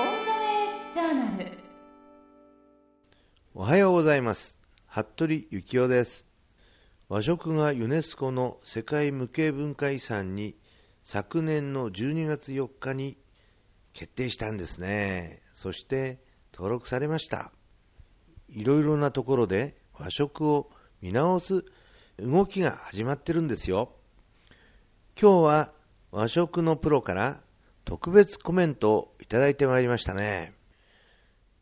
ザウェイジャーナル。おはようございます。服部幸男です。和食がユネスコの世界無形文化遺産に昨年の12月4日に決定したんですね。そして登録されました。いろいろなところで和食を見直す動きが始まってるんですよ。今日は和食のプロから特別コメントをいただいてまいりましたね。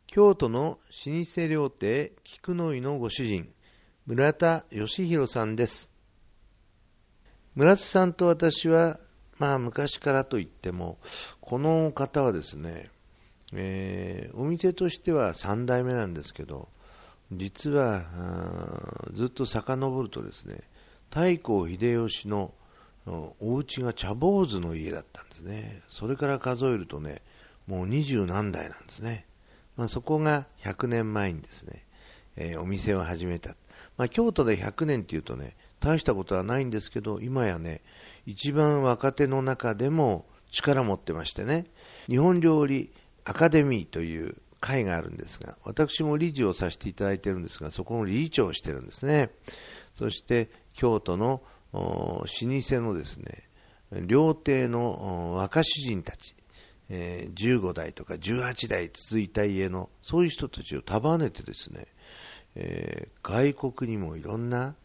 京都の老舗料亭菊の井のご主人村田義弘さんです。村田さんと私はまあ昔からといってもこの方はですね、えー、お店としては3代目なんですけど実はずっと遡るとですね太閤秀吉のお家が茶坊主の家だったんですね。それから数えるとねもう二十何代なんですね、まあ、そこが100年前にですね、えー、お店を始めた、まあ、京都で100年っていうとね大したことはないんですけど今やね一番若手の中でも力持ってましてね日本料理アカデミーという会があるんですが、私も理事をさせていただいてるんですが、そこの理事長をしてるんですね。そして、京都の老舗のですね、料亭の若主人たち、えー、15代とか18代続いた家の、そういう人たちを束ねてですね、えー、外国にもいろんな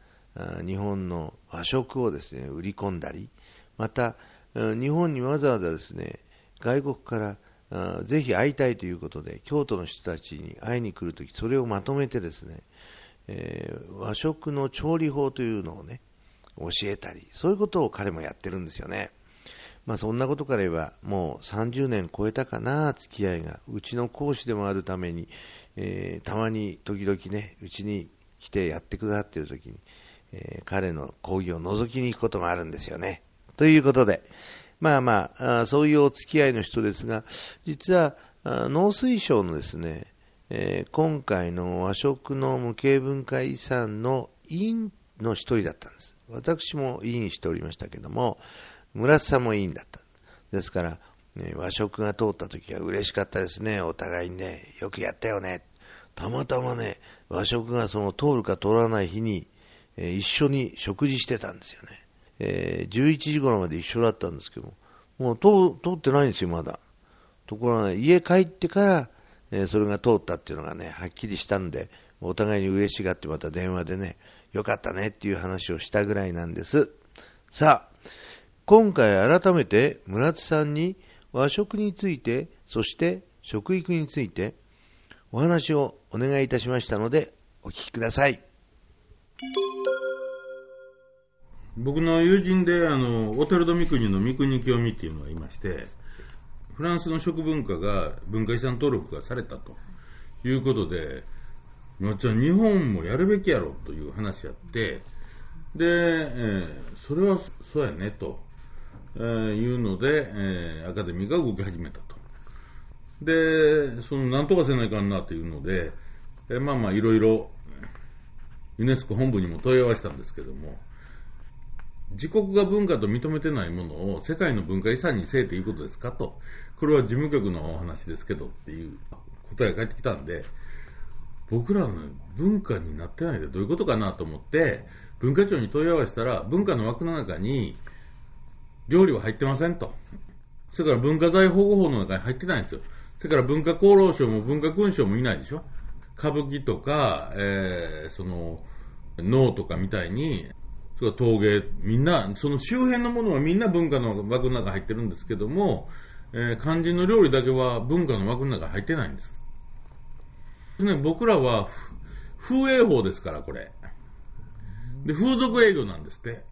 日本の和食をですね、売り込んだり、また、日本にわざわざですね、外国からぜひ会いたいということで、京都の人たちに会いに来るとき、それをまとめてですね、えー、和食の調理法というのをね、教えたり、そういうことを彼もやってるんですよね。まあそんなことから言えば、もう30年超えたかな、付き合いが。うちの講師でもあるために、えー、たまに時々ね、うちに来てやってくださっているときに、えー、彼の講義を覗きに行くことがあるんですよね。ということで、まあまあ、あそういうお付き合いの人ですが、実は農水省のですね、えー、今回の和食の無形文化遺産の委員の一人だったんです。私も委員しておりましたけども、村津さんも委員だった。ですから、ね、和食が通った時は嬉しかったですね。お互いにね、よくやったよね。たまたまね、和食がその通るか通らない日に、えー、一緒に食事してたんですよね。えー、11時頃まで一緒だったんですけども、もう通通ってないんですよ、まだ。ところが、家帰ってから、えー、それが通ったっていうのがね、はっきりしたんで、お互いに嬉しがってまた電話でね、よかったねっていう話をしたぐらいなんです。さあ、今回改めて村津さんに和食について、そして食育についてお話をお願いいたしましたので、お聞きください。僕の友人で、あの、オテルド三国の三国清美っていうのがいまして、フランスの食文化が文化遺産登録がされたということで、まじゃあ日本もやるべきやろという話やって、で、えー、それはそうやねと、えー、いうので、えー、アカデミーが動き始めたと。で、その、なんとかせないかんなというので、えー、まあまあいろいろ、ユネスコ本部にも問い合わせたんですけども、自国が文化と認めてないものを世界の文化遺産にせえということですかと、これは事務局のお話ですけどっていう答えが返ってきたんで、僕らの文化になってないでどういうことかなと思って、文化庁に問い合わせたら、文化の枠の中に料理は入ってませんと。それから文化財保護法の中に入ってないんですよ。それから文化厚労省も文化勲章もいないでしょ。歌舞伎とか、えー、その、脳とかみたいに、それから陶芸、みんな、その周辺のものはみんな文化の枠の中に入ってるんですけども、えー、肝心の料理だけは文化の枠の中に入ってないんです。ね、僕らは、風営法ですから、これ。で、風俗営業なんですって。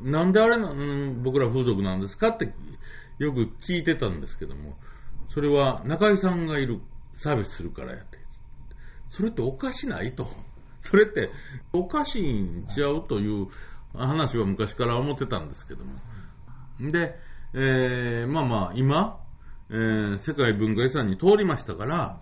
なんであれな、うん僕ら風俗なんですかってよく聞いてたんですけども、それは中井さんがいる、サービスするからやって。それっておかしないと。それっておかしいんちゃうという話は昔から思ってたんですけども。で、えー、まあまあ、今、えー、世界文化遺産に通りましたから、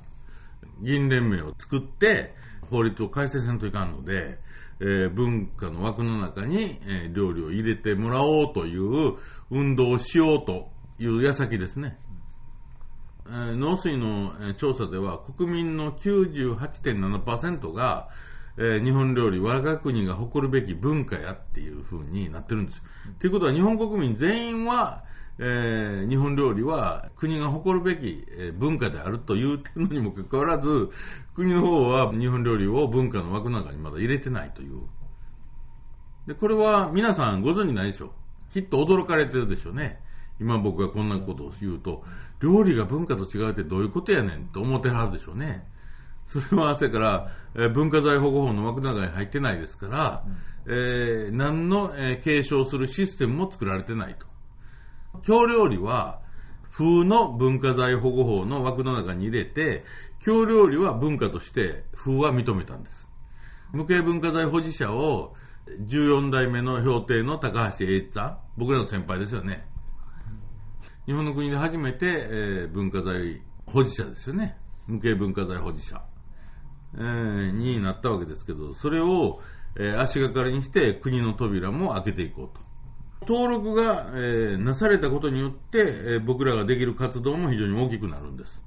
議員連盟を作って、法律を改正せんといかんので、えー、文化の枠の中に、えー、料理を入れてもらおうという運動をしようという矢先ですね。えー農水の調査では国民の98.7%が、えー日本料理、我が国が誇るべき文化やっていう風になってるんです。ということは日本国民全員は、えー日本料理は国が誇るべきえー文化であると言ってるのにもかかわらず、国の方は日本料理を文化の枠の中にまだ入れてないという。で、これは皆さんご存知ないでしょう。きっと驚かれてるでしょうね。今僕がこんなことを言うと、料理が文化と違うってどういうことやねんと思ってるはずでしょうね。それは、それから、えー文化財保護法の枠の中に入ってないですから、えー何の、えー継承するシステムも作られてないと。京料理は、風の文化財保護法の枠の中に入れて、京料理は文化として風は認めたんです。無形文化財保持者を14代目の評定の高橋栄一さん、僕らの先輩ですよね。日本の国で初めて、えー文化財保持者ですよね。無形文化財保持者、えーになったわけですけど、それを、えー足がかりにして国の扉も開けていこうと。登録が、えーなされたことによって、えー僕らができる活動も非常に大きくなるんです。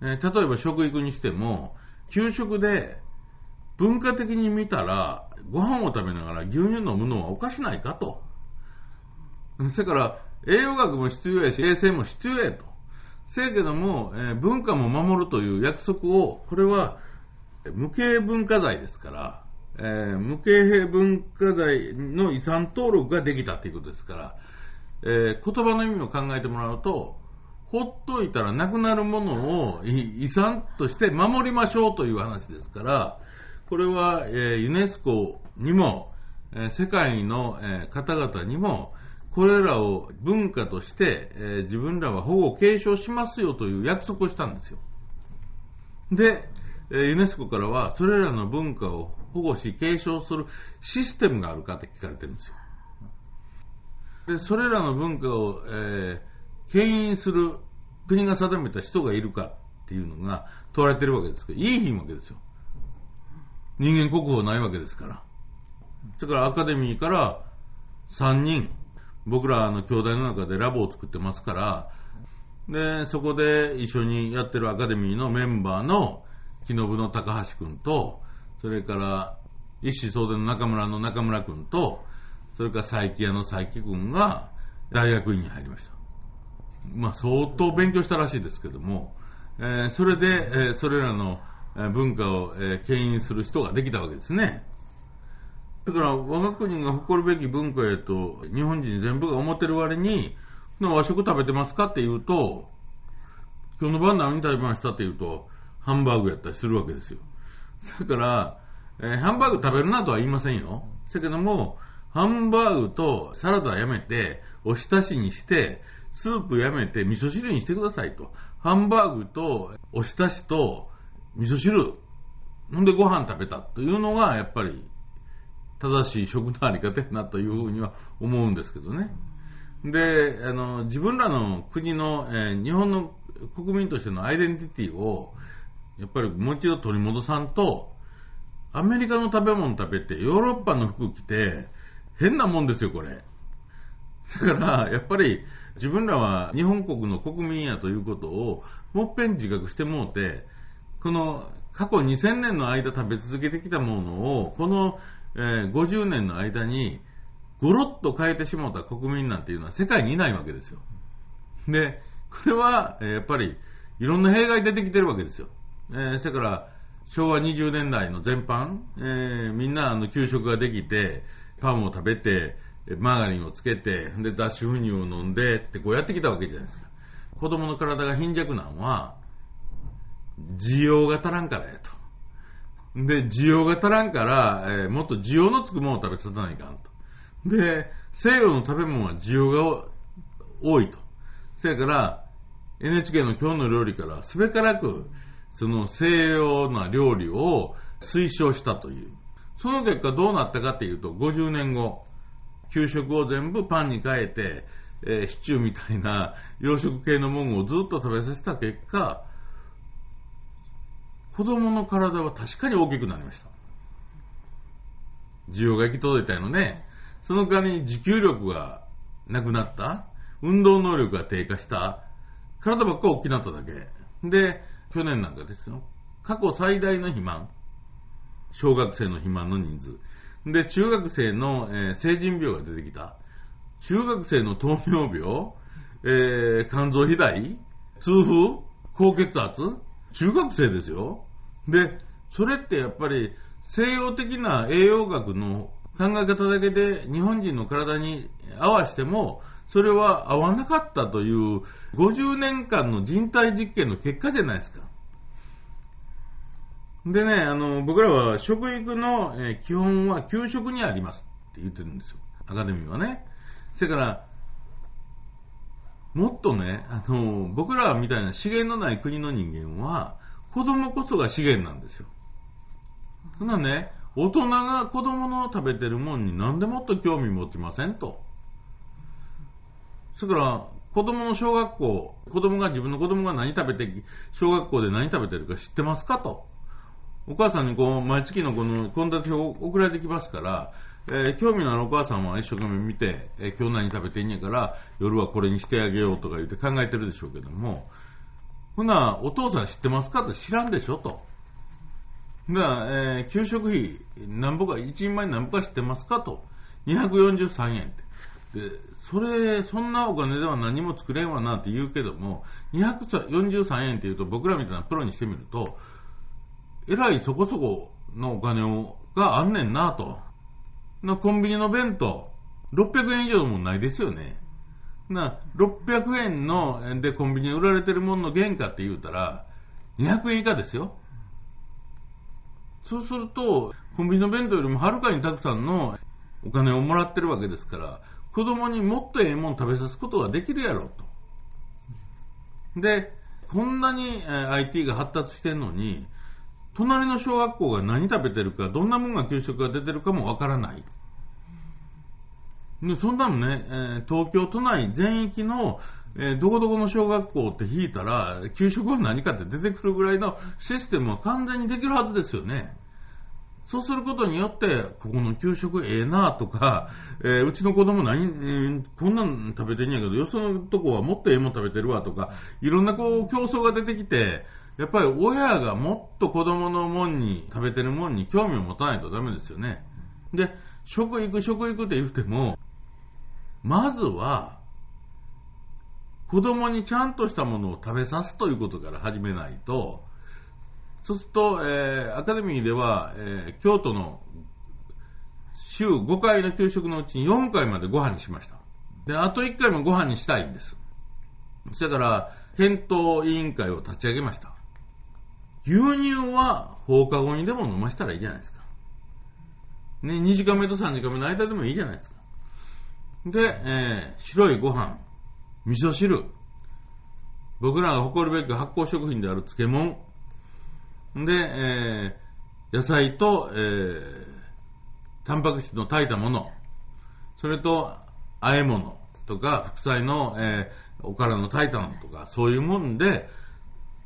えー例えば食育にしても、給食で文化的に見たら、ご飯を食べながら牛乳飲むのはおかしないかと。それから、栄養学も必要やし、衛生も必要やと。せやけども、えー文化も守るという約束を、これは、無形文化財ですから、えー無形文化財の遺産登録ができたということですから、えー言葉の意味を考えてもらうと、ほっといたらなくなるものを遺産として守りましょうという話ですから、これは、えーユネスコにも、えー世界の、えー方々にも、これらを文化として、えー自分らは保護継承しますよという約束をしたんですよ。で、えーユネスコからは、それらの文化を保護し継承するシステムがあるかって聞かれてるんですよ。で、それらの文化を、えー牽引する国が定めた人がいるかっていうのが問われてるわけですけど、いいひんわけですよ。人間国宝ないわけですから。それからアカデミーから3人、僕らの兄弟の中でラボを作ってますから、で、そこで一緒にやってるアカデミーのメンバーの木信の高橋君と、それから一子相伝の中村の中村君と、それから佐伯屋の佐伯君が大学院に入りました。まあ相当勉強したらしいですけども、えーそれで、えーそれらの文化を、えー牽引する人ができたわけですね。だから我が国が誇るべき文化へと日本人全部が思ってる割に、な和食食べてますかって言うと、今日の晩何食べましたって言うと、ハンバーグやったりするわけですよ。だから、えーハンバーグ食べるなとは言いませんよ。だけども、ハンバーグとサラダやめて、おひたしにして、スープやめて味噌汁にしてくださいと。ハンバーグとおひたしと味噌汁、ほんでご飯食べたというのが、やっぱり正しい食のあり方やなというふうには思うんですけどね。で、あの、自分らの国の、えー日本の国民としてのアイデンティティを、やっぱりもう一度取り戻さんと、アメリカの食べ物食べて、ヨーロッパの服着て、変なもんですよ、これ。だから、やっぱり自分らは日本国の国民やということを、もっぺん自覚してもうて、この過去2000年の間食べ続けてきたものを、この、えー50年の間に、ゴロッと変えてしまった国民なんていうのは世界にいないわけですよ。で、これは、えーやっぱり、いろんな弊害出てきてるわけですよ。えー、それから、昭和20年代の全般、えーみんなあの給食ができて、パンを食べて、マーガリンをつけて、で、脱脂粉乳を飲んでってこうやってきたわけじゃないですか。子供の体が貧弱なのは、需要が足らんからやと。で、需要が足らんから、えーもっと需要のつくものを食べさせないかんと。で、西洋の食べ物は需要が多いと。そやから、NHK の今日の料理からすべからく、その西洋な料理を推奨したという。その結果どうなったかっていうと、50年後、給食を全部パンに変えて、えーシチューみたいな洋食系のものをずっと食べさせた結果、子供の体は確かに大きくなりました。需要が行き届いたのね。その代わりに持久力がなくなった。運動能力が低下した。体ばっか大きくなっただけ。で、去年なんかですよ。過去最大の肥満。小学生の肥満の人数。で、中学生の、えー、成人病が出てきた。中学生の糖尿病、えー、肝臓肥大、痛風、高血圧、中学生ですよ。で、それってやっぱり西洋的な栄養学の考え方だけで日本人の体に合わせても、それは合わなかったという50年間の人体実験の結果じゃないですか。でね、あの、僕らは食育の、え基本は給食にありますって言ってるんですよ。アカデミーはね。それから、もっとね、あの、僕らみたいな資源のない国の人間は、子供こそが資源なんですよ。ほなね、大人が子供の食べてるもんになんでもっと興味持ちませんと。それから、子供の小学校、子供が自分の子供が何食べて、小学校で何食べてるか知ってますかと。お母さんにこう、毎月のこの献立表を送られてきますから、えー、興味のあるお母さんは一生懸命見て、えー、今日何食べてんやから、夜はこれにしてあげようとか言って考えてるでしょうけども、ほな、お父さん知ってますかって知らんでしょと。だから、えー、給食費、何ぼか、一人前何ぼか知ってますかと。243円って。で、それ、そんなお金では何も作れんわなって言うけども、243円って言うと僕らみたいなプロにしてみると、えらいそこそこのお金をがあんねんなと。なコンビニの弁当、600円以上のもないですよね。な、600円のでコンビニで売られてるものの原価って言うたら、200円以下ですよ。そうすると、コンビニの弁当よりもはるかにたくさんのお金をもらってるわけですから、子供にもっとええもん食べさすことができるやろうと。で、こんなに IT が発達してるのに、隣の小学校が何食べてるか、どんなもんが給食が出てるかもわからない。でそんなのね、えー、東京都内全域の、えー、どこどこの小学校って引いたら、給食は何かって出てくるぐらいのシステムは完全にできるはずですよね。そうすることによって、ここの給食ええなとか、えー、うちの子供何、えー、こんなん食べてんやけど、よそのとこはもっとええもん食べてるわとか、いろんなこう競争が出てきて、やっぱり親がもっと子供のもんに、食べてるもんに興味を持たないとダメですよね。で、食育、食育って言っても、まずは、子供にちゃんとしたものを食べさすということから始めないと、そうすると、えー、アカデミーでは、えー、京都の週5回の給食のうちに4回までご飯にしました。で、あと1回もご飯にしたいんです。だから、検討委員会を立ち上げました。牛乳は放課後にでも飲ませたらいいじゃないですか。ね、2時間目と3時間目の間でもいいじゃないですか。で、えー、白いご飯、味噌汁、僕らが誇るべき発酵食品である漬物、で、えー、野菜と、えー、タンパク質の炊いたもの、それと、和え物とか、副菜の、えー、おからの炊いたのとか、そういうもんで、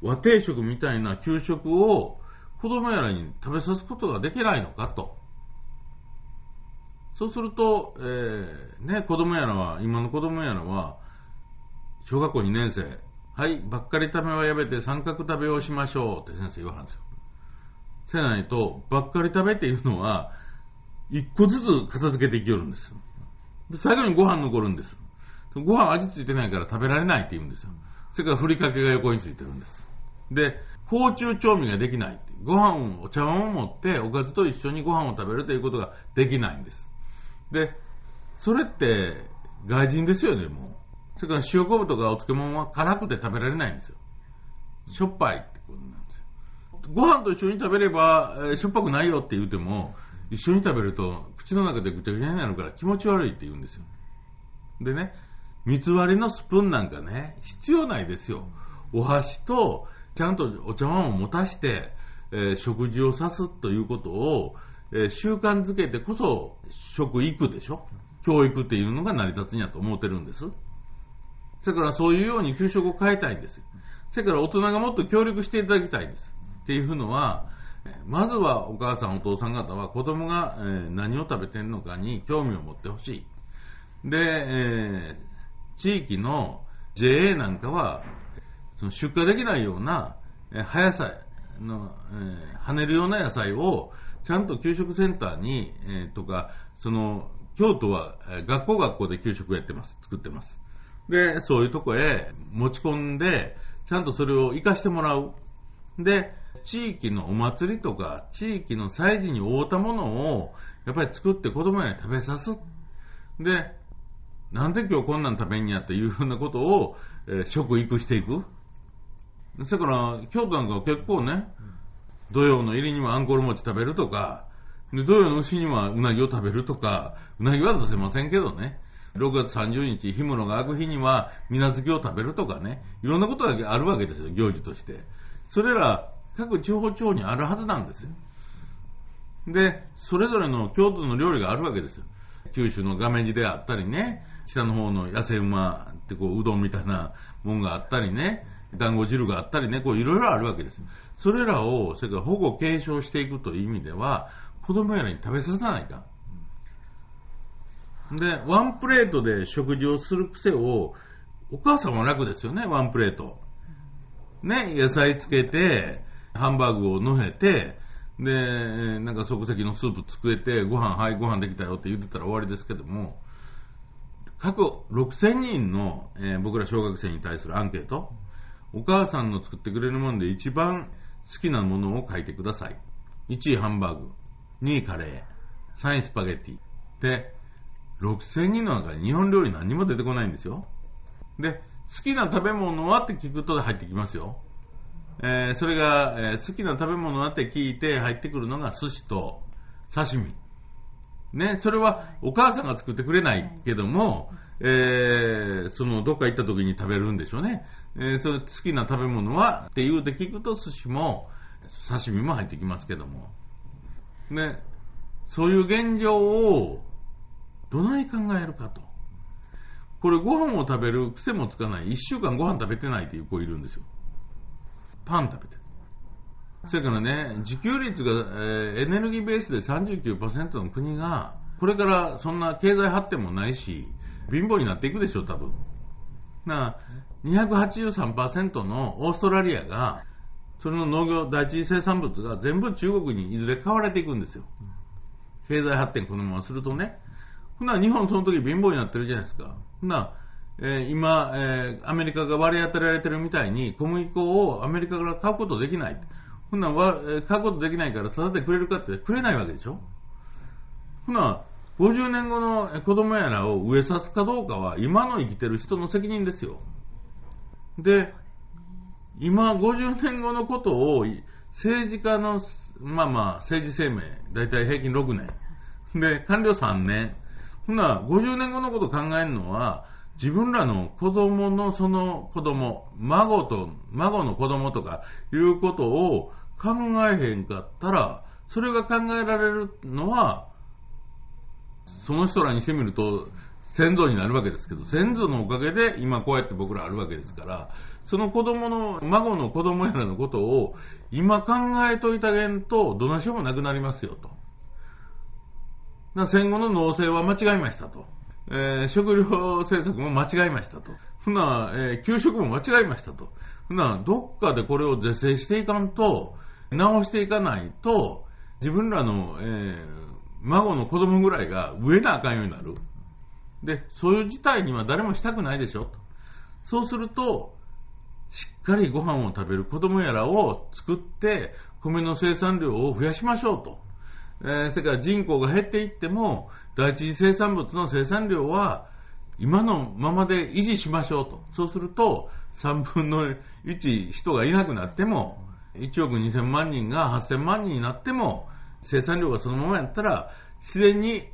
和定食みたいな給食を子供やらに食べさすことができないのかと。そうすると、えー、ね、子供やらは、今の子供やらは、小学校2年生、はい、ばっかり食べはやめて三角食べをしましょうって先生言わはんですよ。せないと、ばっかり食べっていうのは、一個ずつ片付けていきよるんです。で、最後にご飯残るんです。ご飯味ついてないから食べられないって言うんですよ。それからふりかけが横についてるんです。で、包中調味ができない。ご飯を、お茶碗を持っておかずと一緒にご飯を食べるということができないんです。で、それって外人ですよね、もう。それから塩昆布とかお漬物は辛くて食べられないんですよ。しょっぱいってことなんですよ。ご飯と一緒に食べれば、えー、しょっぱくないよって言うても、一緒に食べると口の中でぐちゃぐちゃになるから気持ち悪いって言うんですよ。でね、三つ割りのスプーンなんかね、必要ないですよ。お箸とちゃんとお茶碗を持たして、えー、食事をさすということを、えー、習慣づけてこそ食育でしょ？教育っていうのが成り立つんやと思ってるんです。それからそういうように給食を変えたいんです。それから大人がもっと協力していただきたいんです。っていうのは、まずはお母さんお父さん方は子供がえ何を食べてるのかに興味を持ってほしい。で、えー、地域の JA なんかはその出荷できないような、え、葉野菜の、えー、跳ねるような野菜を、ちゃんと給食センターに、えー、とか、その、京都は、え、学校学校で給食やってます。作ってます。で、そういうとこへ持ち込んで、ちゃんとそれを活かしてもらう。で、地域のお祭りとか、地域の祭事に合うたものを、やっぱり作って子供に食べさす。で、なんで今日こんなん食べんやっていうようなことを、えー、食育していく。だから、京都なんかは結構ね、土曜の入りにはアンコール餅食べるとか、で土曜の牛にはうなぎを食べるとか、うなぎは出せませんけどね。6月30日、氷室が開く日には、水無月を食べるとかね、いろんなことがあるわけですよ、行事として。それら、各地方地方にあるはずなんですよ。で、それぞれの京都の料理があるわけですよ。九州の画面地であったりね、北の方の野生馬ってこう、うどんみたいなもんがあったりね、団子汁があったりね、こういろいろあるわけです。それらを、それから保護継承していくという意味では、子供やらに食べさせないか。で、ワンプレートで食事をする癖を、お母さんも楽ですよね、ワンプレート。ね、野菜つけて、ハンバーグをのせて、で、なんか即席のスープ作れて、ご飯、はい、ご飯できたよって言ってたら終わりですけども、過去6000人の、えー、僕ら小学生に対するアンケート、お母さんの作ってくれるもので一番好きなものを書いてください。1位ハンバーグ、2位カレー、3位スパゲッティ。で、6000人の中に日本料理何も出てこないんですよ。で、好きな食べ物はって聞くと入ってきますよ。えー、それが、えー、好きな食べ物はって聞いて入ってくるのが寿司と刺身。ね、それはお母さんが作ってくれないけども、えー、そのどっか行った時に食べるんでしょうね。えー、それ好きな食べ物はって言うて聞くと寿司も刺身も入ってきますけども。ね、そういう現状をどない考えるかと。これご飯を食べる癖もつかない。一週間ご飯食べてないっていう子いるんですよ。パン食べてる。それからね、自給率が、えー、エネルギーベースで39%の国が、これからそんな経済発展もないし、貧乏になっていくでしょう、多分。な、283%のオーストラリアが、それの農業第一生産物が全部中国にいずれ買われていくんですよ。経済発展このままするとね。ほな、日本その時貧乏になってるじゃないですか。ほな、えー、今、えー、アメリカが割り当てられてるみたいに、小麦粉をアメリカから買うことできない。ほな、買うことできないから、ただでくれるかってくれないわけでしょほな、50年後の子供やらを植えさすかどうかは、今の生きてる人の責任ですよ。で、今、50年後のことを、政治家の、まあまあ、政治生命、だいたい平均6年。で、官僚3年。ほな、50年後のことを考えるのは、自分らの子供のその子供、孫と、孫の子供とかいうことを考えへんかったら、それが考えられるのは、その人らにしてみると、先祖になるわけですけど、先祖のおかげで今こうやって僕らあるわけですから、その子供の、孫の子供やらのことを今考えといたげんと、どなしようもなくなりますよと。な戦後の農政は間違いましたと。えー、食料政策も間違いましたと。ふな、えー、給食も間違いましたと。ふな、どっかでこれを是正していかんと、直していかないと、自分らの、えー、孫の子供ぐらいが植えなあかんようになる。で、そういう事態には誰もしたくないでしょと。そうすると、しっかりご飯を食べる子供やらを作って、米の生産量を増やしましょうと。えー、それから人口が減っていっても、第一次生産物の生産量は今のままで維持しましょうと。そうすると、3分の1人がいなくなっても、1億2000万人が8000万人になっても、生産量がそのままやったら、自然に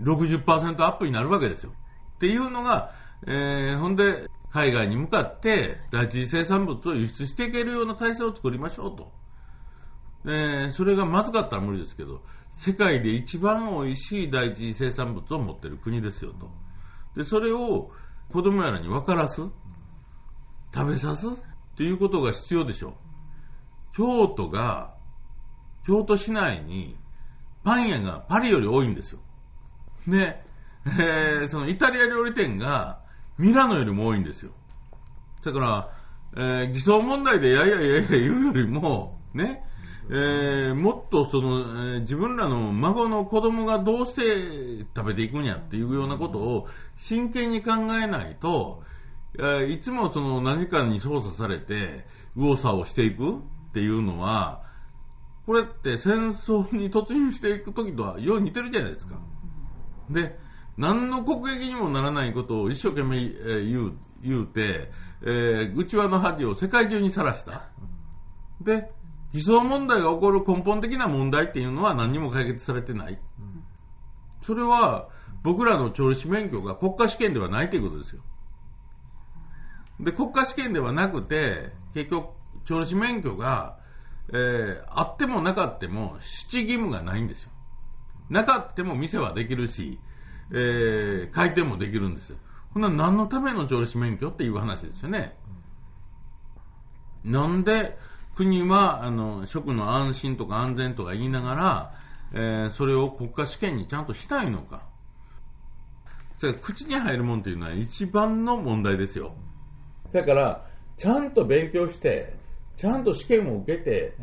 60%アップになるわけですよ。っていうのが、えー、ほんで、海外に向かって第一次生産物を輸出していけるような体制を作りましょうと。えー、それがまずかったら無理ですけど、世界で一番美味しい第一次生産物を持ってる国ですよと。で、それを子供やらに分からす食べさすっていうことが必要でしょう。京都が、京都市内にパン屋がパリより多いんですよ。で、えー、そのイタリア料理店がミラノよりも多いんですよ。だから、えー偽装問題でやいやいやいや言うよりも、ね、えーもっとその、えー自分らの孫の子供がどうして食べていくんやっていうようなことを真剣に考えないと、えーいつもその何かに操作されて右往左往していくっていうのは、これって戦争に突入していく時とはよう似てるじゃないですか。で、何の国益にもならないことを一生懸命、えー言う言うて、えー、内輪の恥を世界中にさらした。で、偽装問題が起こる根本的な問題っていうのは何にも解決されてない。それは僕らの調理師免許が国家試験ではないということですよ。で、国家試験ではなくて、結局、調理師免許が、えーあってもなかっても、七義務がないんですよ。なかっても店はできるし、えー開店もできるんですよ。ほんなら何のための調理師免許っていう話ですよね。なんで国はあの食の安心とか安全とか言いながら、えーそれを国家試験にちゃんとしたいのか。それ口に入るもんっていうのは一番の問題ですよ。だから、ちゃんと勉強して、ちゃんと試験を受けて、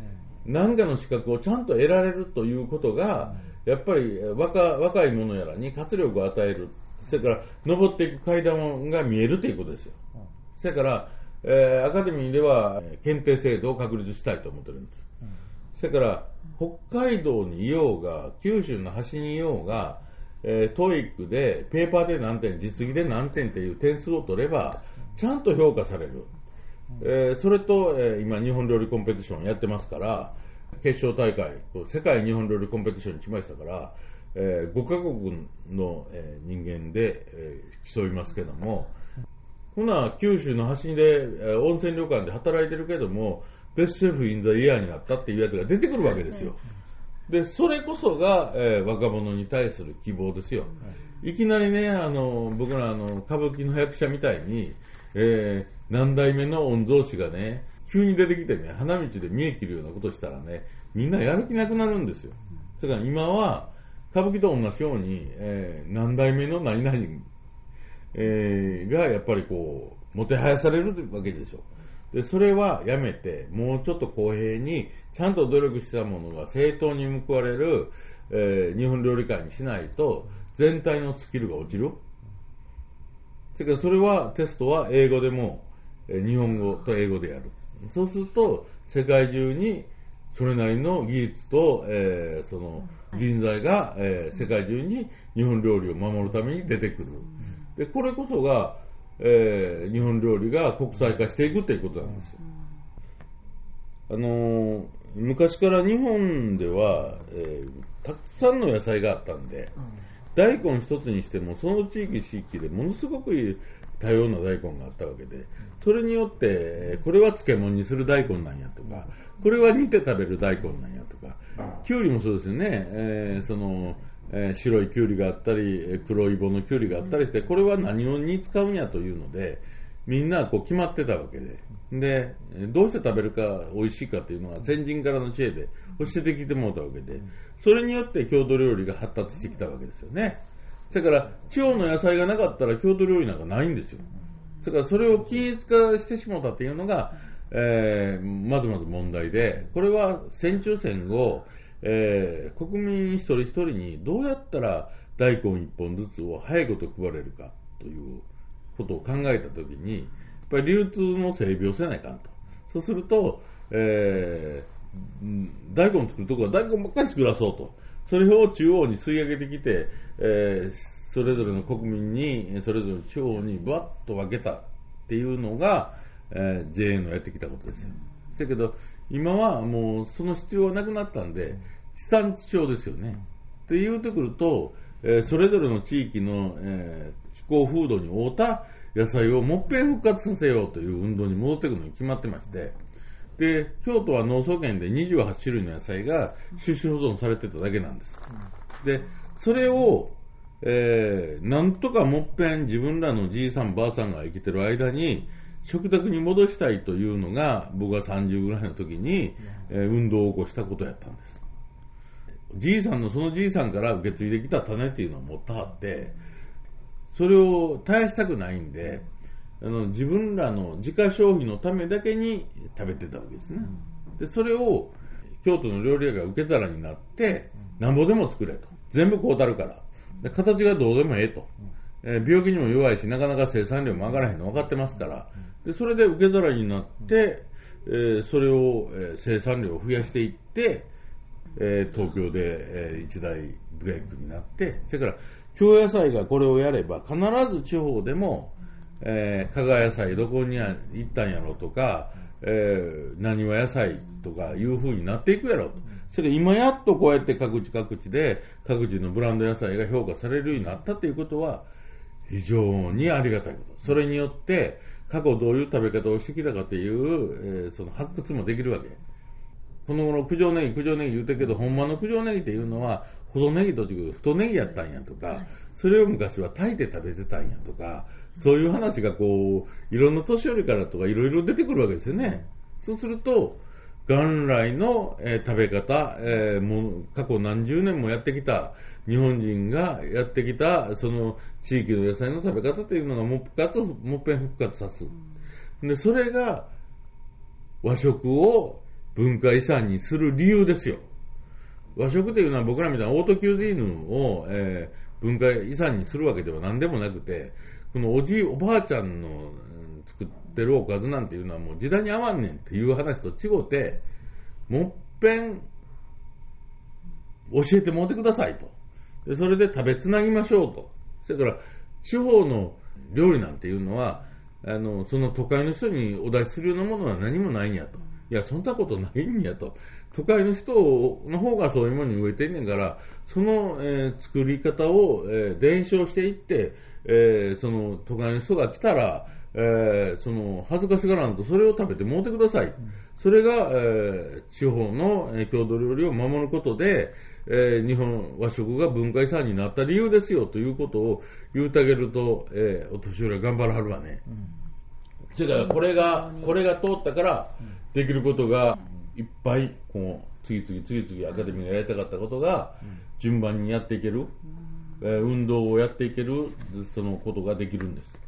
何かの資格をちゃんと得られるということが、やっぱり若若い者やらに活力を与える。それから、登っていく階段が見えるということですよ。それから、えーアカデミーでは検定制度を確立したいと思ってるんです。それから、北海道にいようが、九州の端にいようが、えー、 TOEIC で、ペーパーで何点、実技で何点っていう点数を取れば、ちゃんと評価される。えーそれと、えー今、日本料理コンペティションやってますから、決勝大会、世界日本料理コンペティションにしましたから、え5カ国の、えー人間で、えー競いますけども、ほな、九州の端で、えー温泉旅館で働いてるけども、ベストシェフインザイヤーになったっていうやつが出てくるわけですよ。で、それこそが、えー若者に対する希望ですよ。いきなりね、あの、僕らあの、歌舞伎の役者みたいに、えー何代目の御曹司がね、急に出てきてね、花道で見え切るようなことしたらね、みんなやる気なくなるんですよ。だから今は、歌舞伎と同じように、えー何代目の何々えーがやっぱりこう、もてはやされるわけでしょ。で、それはやめて、もうちょっと公平に、ちゃんと努力したものが正当に報われる、えー日本料理界にしないと、全体のスキルが落ちる。それかそれは、テストは英語でも、えー日本語と英語でやる。そうすると、世界中に、それなりの技術と、えーその人材が、えー世界中に日本料理を守るために出てくる。で、これこそが、えー日本料理が国際化していくということなんですよ。あのー昔から日本では、えーたくさんの野菜があったんで、大根一つにしてもその地域地域でものすごく多様な大根があったわけでそれによってこれは漬物にする大根なんやとかこれは煮て食べる大根なんやとかきゅうりもそうですよね、えーそのえー白いきゅうりがあったりえー黒い棒のきゅうりがあったりしてこれは何をに使うんやというのでみんなこう決まってたわけで。でえーどうして食べるか美味しいかというのは先人からの知恵で教えてきてもらったわけで。それによって郷土料理が発達してきたわけですよねそれから地方の野菜がなかったら郷土料理なんかないんですよそれからそれを均一化してしまったっていうのが、えーまずまず問題でこれは戦中戦後、えー国民一人一人にどうやったら大根一本ずつを早いこと配れるかということを考えたときに、やっぱり流通の整備をせないかんと。そうすると、えー大根作るとこは大根ばっかり作らそうと。それを中央に吸い上げてきて、えーそれぞれの国民に、それぞれの地方にぶわっと分けたっていうのが、えー JA のやってきたことですよ。だけど、今はもうその必要はなくなったんで、地産地消ですよね。って言うてくると、えーそれぞれの地域の、えー気候風土に合うた野菜をもっぺん復活させようという運動に戻っていくのに決まってまして、で、京都は農村圏で28種類の野菜が種子保存されてただけなんです。で、それを、えーなんとかもっぺん自分らのじいさんばあさんが生きてる間に食卓に戻したいというのが僕が30ぐらいの時に、えー運動を起こしたことやったんです。じいさんのそのじいさんから受け継いできた種っていうのを持ってはって、それを絶やしたくないんで、あの自分らの自家消費のためだけに食べてたわけですね。で、それを京都の料理屋が受け皿になって、なんぼでも作れと。全部こうたるから。で形がどうでもええと。えー、病気にも弱いし、なかなか生産量も上がらへんの分かってますから。で、それで受け皿になって、えー、それを、えー、生産量を増やしていって、えー、東京で、えー、一大ブレイクになって、それから、京野菜がこれをやれば、必ず地方でも、えー、加賀野菜どこに行ったんやろとか、えー、何は野菜とかいう風になっていくやろと。それで今やっとこうやって各地各地で各地のブランド野菜が評価されるようになったということは非常にありがたいこと。それによって過去どういう食べ方をしてきたかという、えー、その発掘もできるわけ。この頃九条ネギ、九条ネギ言うたけど、ほんまの九条ネギっていうのは、細ネギと違う太ネギやったんやとか、それを昔は炊いて食べてたんやとか、そういう話がこう、いろんな年寄りからとかいろいろ出てくるわけですよね。そうすると、元来の、えー、食べ方、えー、もう過去何十年もやってきた日本人がやってきたその地域の野菜の食べ方というのがもっかつもっぺん復活さす。で、それが和食を文化遺産にする理由ですよ。和食というのは僕らみたいなオートキューゼィーヌを、えー、文化遺産にするわけでは何でもなくて、このおじい、おばあちゃんの作ってるおかずなんていうのはもう時代に合わんねんっていう話と違うて、もっぺん教えてもってくださいと。で、それで食べつなぎましょうと。それから、地方の料理なんていうのは、あの、その都会の人にお出しするようなものは何もないんやと。いや、そんなことないんやと。都会の人の方がそういうものに植えてんねんから、その、えー、作り方を、えー、伝承していって、えー、その都会の人が来たら、えー、その恥ずかしがらんとそれを食べてもうてください。うん、それが、えー、地方の、えー、郷土料理を守ることで、えー、日本和食が文化遺産になった理由ですよということを言うてあげると、えー、お年寄りは頑張らはるわね。うん、それからこれが、これが通ったから、できることがいっぱい、こう、次々次々アカデミーがやりたかったことが、順番にやっていける、え、運動をやっていける、そのことができるんです。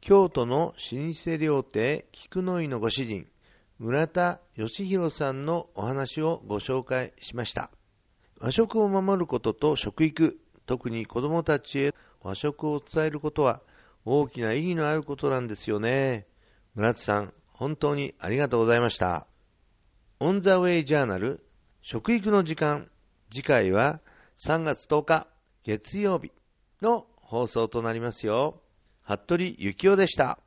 京都の老舗料亭菊の井のご主人村田義弘さんのお話をご紹介しました。和食を守ることと食育特に子どもたちへ和食を伝えることは大きな意義のあることなんですよね。村田さん本当にありがとうございました。オンザウェイジャーナル食育の時間。次回は3月10日月曜日の放送となりますよ。服部幸男でした。